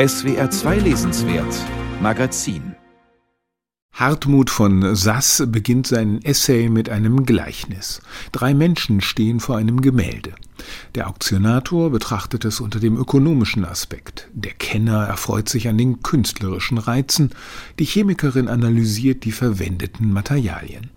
SWR 2 Lesenswert Magazin Hartmut von Sass beginnt seinen Essay mit einem Gleichnis. Drei Menschen stehen vor einem Gemälde. Der Auktionator betrachtet es unter dem ökonomischen Aspekt. Der Kenner erfreut sich an den künstlerischen Reizen. Die Chemikerin analysiert die verwendeten Materialien.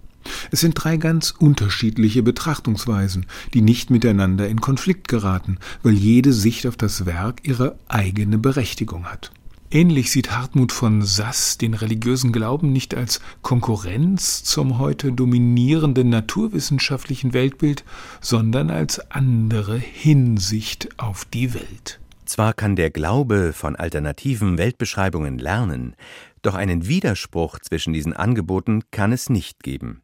Es sind drei ganz unterschiedliche Betrachtungsweisen, die nicht miteinander in Konflikt geraten, weil jede Sicht auf das Werk ihre eigene Berechtigung hat. Ähnlich sieht Hartmut von Sass den religiösen Glauben nicht als Konkurrenz zum heute dominierenden naturwissenschaftlichen Weltbild, sondern als andere Hinsicht auf die Welt. Zwar kann der Glaube von alternativen Weltbeschreibungen lernen, doch einen Widerspruch zwischen diesen Angeboten kann es nicht geben.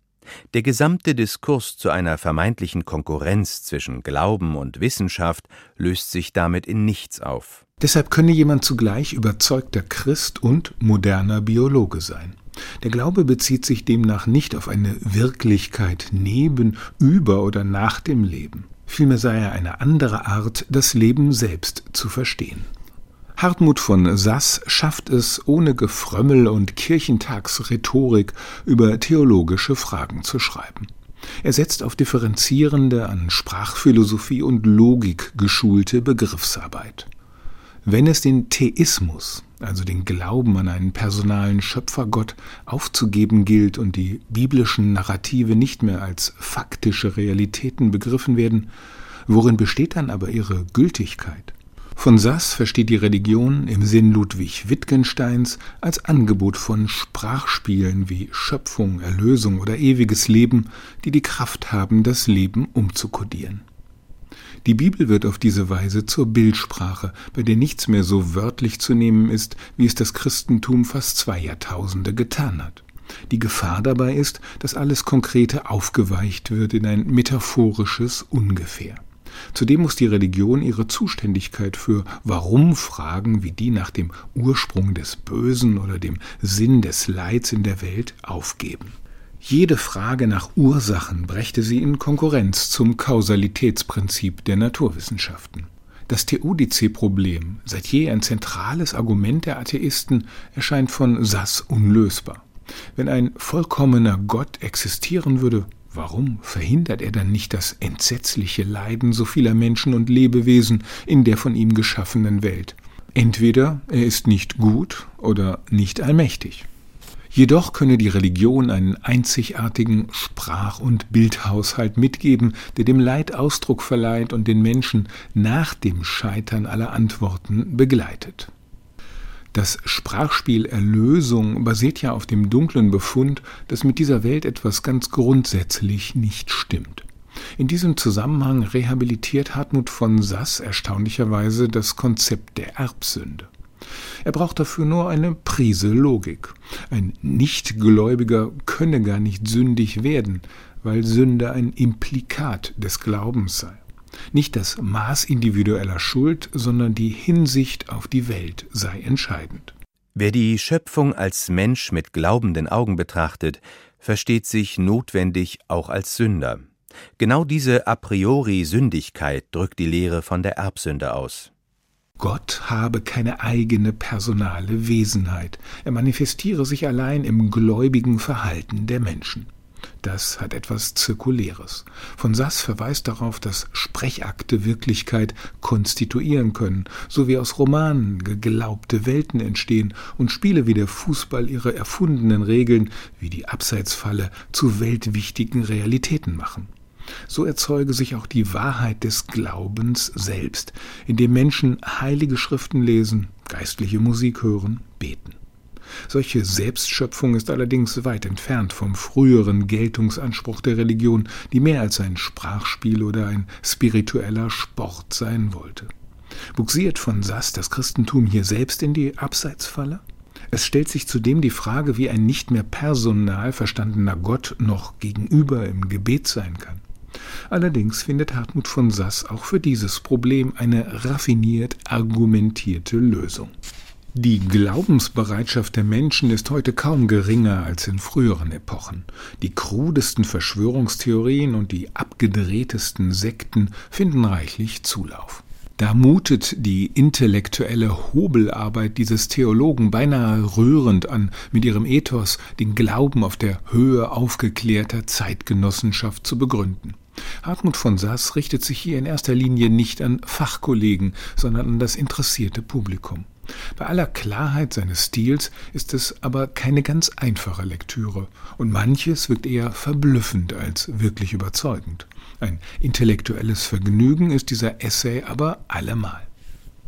Der gesamte Diskurs zu einer vermeintlichen Konkurrenz zwischen Glauben und Wissenschaft löst sich damit in nichts auf. Deshalb könne jemand zugleich überzeugter Christ und moderner Biologe sein. Der Glaube bezieht sich demnach nicht auf eine Wirklichkeit neben, über oder nach dem Leben. Vielmehr sei er eine andere Art, das Leben selbst zu verstehen. Hartmut von Sass schafft es, ohne Gefrömmel und Kirchentagsrhetorik über theologische Fragen zu schreiben. Er setzt auf differenzierende, an Sprachphilosophie und Logik geschulte Begriffsarbeit. Wenn es den Theismus, also den Glauben an einen personalen Schöpfergott, aufzugeben gilt und die biblischen Narrative nicht mehr als faktische Realitäten begriffen werden, worin besteht dann aber ihre Gültigkeit? Von Sass versteht die Religion im Sinn Ludwig Wittgensteins als Angebot von Sprachspielen wie Schöpfung, Erlösung oder ewiges Leben, die die Kraft haben, das Leben umzukodieren. Die Bibel wird auf diese Weise zur Bildsprache, bei der nichts mehr so wörtlich zu nehmen ist, wie es das Christentum fast zwei Jahrtausende getan hat. Die Gefahr dabei ist, dass alles Konkrete aufgeweicht wird in ein metaphorisches Ungefähr. Zudem muss die Religion ihre Zuständigkeit für Warum-Fragen wie die nach dem Ursprung des Bösen oder dem Sinn des Leids in der Welt aufgeben. Jede Frage nach Ursachen brächte sie in Konkurrenz zum Kausalitätsprinzip der Naturwissenschaften. Das Theodice-Problem, seit je ein zentrales Argument der Atheisten, erscheint von Sass unlösbar. Wenn ein vollkommener Gott existieren würde, warum verhindert er dann nicht das entsetzliche Leiden so vieler Menschen und Lebewesen in der von ihm geschaffenen Welt? Entweder er ist nicht gut oder nicht allmächtig. Jedoch könne die Religion einen einzigartigen Sprach- und Bildhaushalt mitgeben, der dem Leid Ausdruck verleiht und den Menschen nach dem Scheitern aller Antworten begleitet. Das Sprachspiel Erlösung basiert ja auf dem dunklen Befund, dass mit dieser Welt etwas ganz grundsätzlich nicht stimmt. In diesem Zusammenhang rehabilitiert Hartmut von Sass erstaunlicherweise das Konzept der Erbsünde. Er braucht dafür nur eine Prise Logik. Ein Nichtgläubiger könne gar nicht sündig werden, weil Sünde ein Implikat des Glaubens sei. Nicht das Maß individueller Schuld, sondern die Hinsicht auf die Welt sei entscheidend. Wer die Schöpfung als Mensch mit glaubenden Augen betrachtet, versteht sich notwendig auch als Sünder. Genau diese a priori Sündigkeit drückt die Lehre von der Erbsünde aus. Gott habe keine eigene personale Wesenheit, er manifestiere sich allein im gläubigen Verhalten der Menschen. Das hat etwas Zirkuläres. Von Sass verweist darauf, dass Sprechakte Wirklichkeit konstituieren können, so wie aus Romanen geglaubte Welten entstehen und Spiele wie der Fußball ihre erfundenen Regeln, wie die Abseitsfalle, zu weltwichtigen Realitäten machen. So erzeuge sich auch die Wahrheit des Glaubens selbst, indem Menschen heilige Schriften lesen, geistliche Musik hören, beten. Solche Selbstschöpfung ist allerdings weit entfernt vom früheren Geltungsanspruch der Religion, die mehr als ein Sprachspiel oder ein spiritueller Sport sein wollte. Buxiert von Sass das Christentum hier selbst in die Abseitsfalle? Es stellt sich zudem die Frage, wie ein nicht mehr personal verstandener Gott noch gegenüber im Gebet sein kann. Allerdings findet Hartmut von Sass auch für dieses Problem eine raffiniert argumentierte Lösung. Die Glaubensbereitschaft der Menschen ist heute kaum geringer als in früheren Epochen. Die krudesten Verschwörungstheorien und die abgedrehtesten Sekten finden reichlich Zulauf. Da mutet die intellektuelle Hobelarbeit dieses Theologen beinahe rührend an, mit ihrem Ethos den Glauben auf der Höhe aufgeklärter Zeitgenossenschaft zu begründen. Hartmut von Sass richtet sich hier in erster Linie nicht an Fachkollegen, sondern an das interessierte Publikum. Bei aller Klarheit seines Stils ist es aber keine ganz einfache Lektüre, und manches wirkt eher verblüffend als wirklich überzeugend. Ein intellektuelles Vergnügen ist dieser Essay aber allemal.